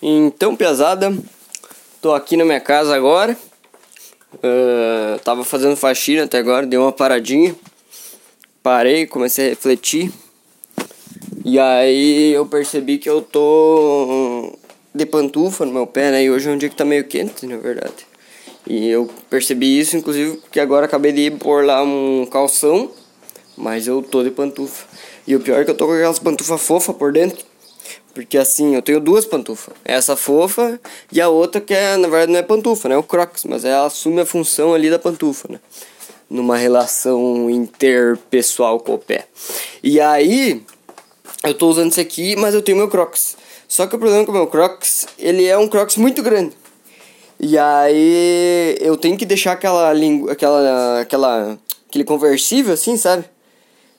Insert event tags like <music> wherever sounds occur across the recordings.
Então, pesada, tô aqui na minha casa agora. Uh, tava fazendo faxina até agora, dei uma paradinha. Parei, comecei a refletir. E aí eu percebi que eu tô de pantufa no meu pé, né? E hoje é um dia que tá meio quente, na verdade. E eu percebi isso, inclusive, que agora acabei de ir pôr lá um calção, mas eu tô de pantufa. E o pior é que eu tô com aquelas pantufas fofas por dentro. Porque assim, eu tenho duas pantufas. Essa fofa e a outra que é, na verdade não é pantufa, né? É o Crocs, mas ela assume a função ali da pantufa, né? Numa relação interpessoal com o pé. E aí, eu tô usando esse aqui, mas eu tenho meu Crocs. Só que o problema com o meu Crocs, ele é um Crocs muito grande. E aí eu tenho que deixar aquela língua, aquela aquela aquele conversível assim, sabe?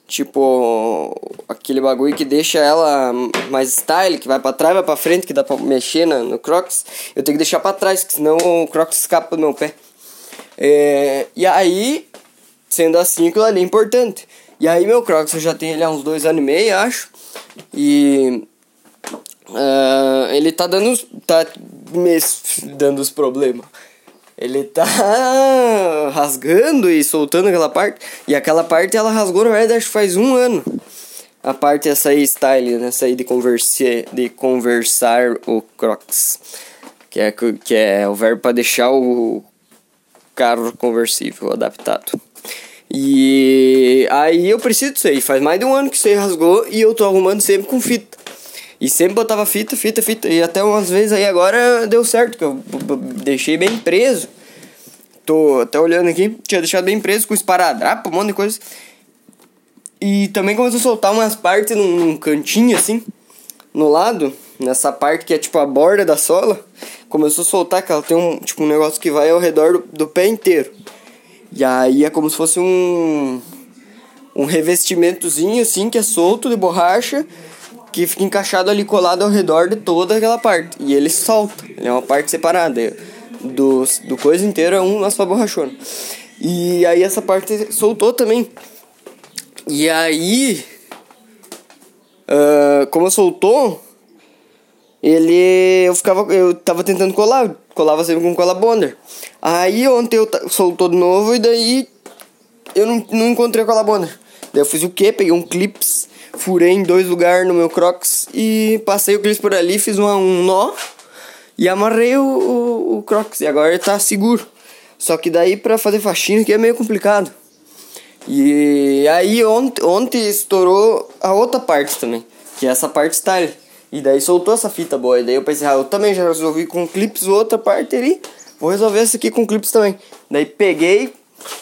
Tipo, aquele bagulho que deixa ela mais style, que vai para trás, vai para frente, que dá pra mexer no, no Crocs. Eu tenho que deixar para trás, senão o Crocs escapa do meu pé. É, e aí, sendo assim, aquilo ali é importante. E aí, meu Crocs, eu já tenho ele há uns dois anos e meio, acho. E. Uh, ele tá dando. tá me dando os problemas. Ele tá <laughs> rasgando e soltando aquela parte. E aquela parte ela rasgou, na verdade, acho que faz um ano. A parte essa aí, style, né? Essa aí de, converser, de conversar o Crocs. Que é, que é o verbo para deixar o carro conversível adaptado. E aí eu preciso disso aí. Faz mais de um ano que você rasgou e eu tô arrumando sempre com fita. E sempre botava fita, fita, fita. E até umas vezes aí agora deu certo, que eu deixei bem preso. Tô até olhando aqui, tinha deixado bem preso com esparadrapo, um monte de coisa. E também começou a soltar umas partes num, num cantinho assim, no lado, nessa parte que é tipo a borda da sola. Começou a soltar, que ela tem um, tipo, um negócio que vai ao redor do, do pé inteiro. E aí é como se fosse um um revestimentozinho assim que é solto de borracha que fica encaixado ali colado ao redor de toda aquela parte. E ele solta, ele é uma parte separada. Do, do coisa inteira é um só borrachona. E aí essa parte soltou também. E aí. Uh, como soltou, ele. Eu ficava. Eu tava tentando colar. Colava sempre com cola bonder. Aí ontem eu soltou de novo e daí eu não, não encontrei a cola bonder. Daí eu fiz o quê? Peguei um clips furei em dois lugares no meu Crocs e passei o clipe por ali, fiz uma, um nó e amarrei o, o, o Crocs. E agora ele tá seguro. Só que daí pra fazer faxina que é meio complicado. E aí ontem, ontem estourou a outra parte também, que é essa parte style. E daí soltou essa fita boa. E daí eu pensei, ah, eu também já resolvi com clips outra parte ali. Vou resolver essa aqui com clips também. Daí peguei,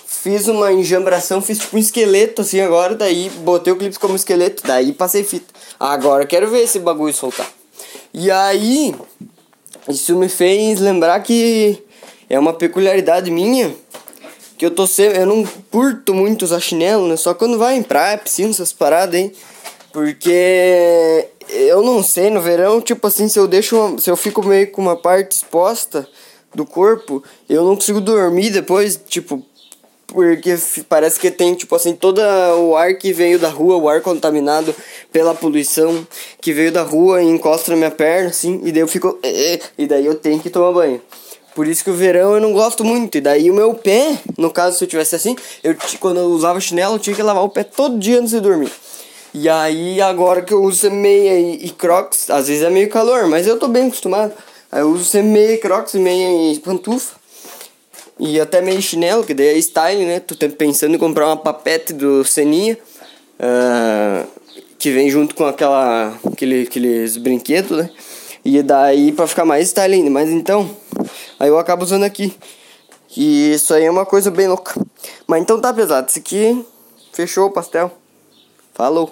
Fiz uma enjambração, fiz tipo um esqueleto assim agora, daí botei o clipe como esqueleto, daí passei fita. Agora quero ver esse bagulho soltar. E aí, isso me fez lembrar que é uma peculiaridade minha, que eu tô sempre, eu não curto muito usar chinelo, né? Só quando vai em praia, piscina, essas paradas aí. Porque eu não sei, no verão, tipo assim, se eu deixo uma, se eu fico meio com uma parte exposta do corpo, eu não consigo dormir depois, tipo, porque parece que tem, tipo assim, todo o ar que veio da rua, o ar contaminado pela poluição que veio da rua e encosta na minha perna, assim, e daí eu fico. Eh, eh, e daí eu tenho que tomar banho. Por isso que o verão eu não gosto muito. E daí o meu pé, no caso, se eu tivesse assim, eu quando eu usava chinelo, eu tinha que lavar o pé todo dia antes de dormir. E aí agora que eu uso meia e, e crocs, às vezes é meio calor, mas eu tô bem acostumado. Aí eu uso meia e crocs meia e pantufa. E até meio chinelo, que daí é style, né? Tô pensando em comprar uma papete do Seninha. Uh, que vem junto com aquela, aquele, aqueles brinquedos, né? E daí pra ficar mais style ainda. Mas então, aí eu acabo usando aqui. E isso aí é uma coisa bem louca. Mas então tá pesado. Isso aqui fechou o pastel. Falou.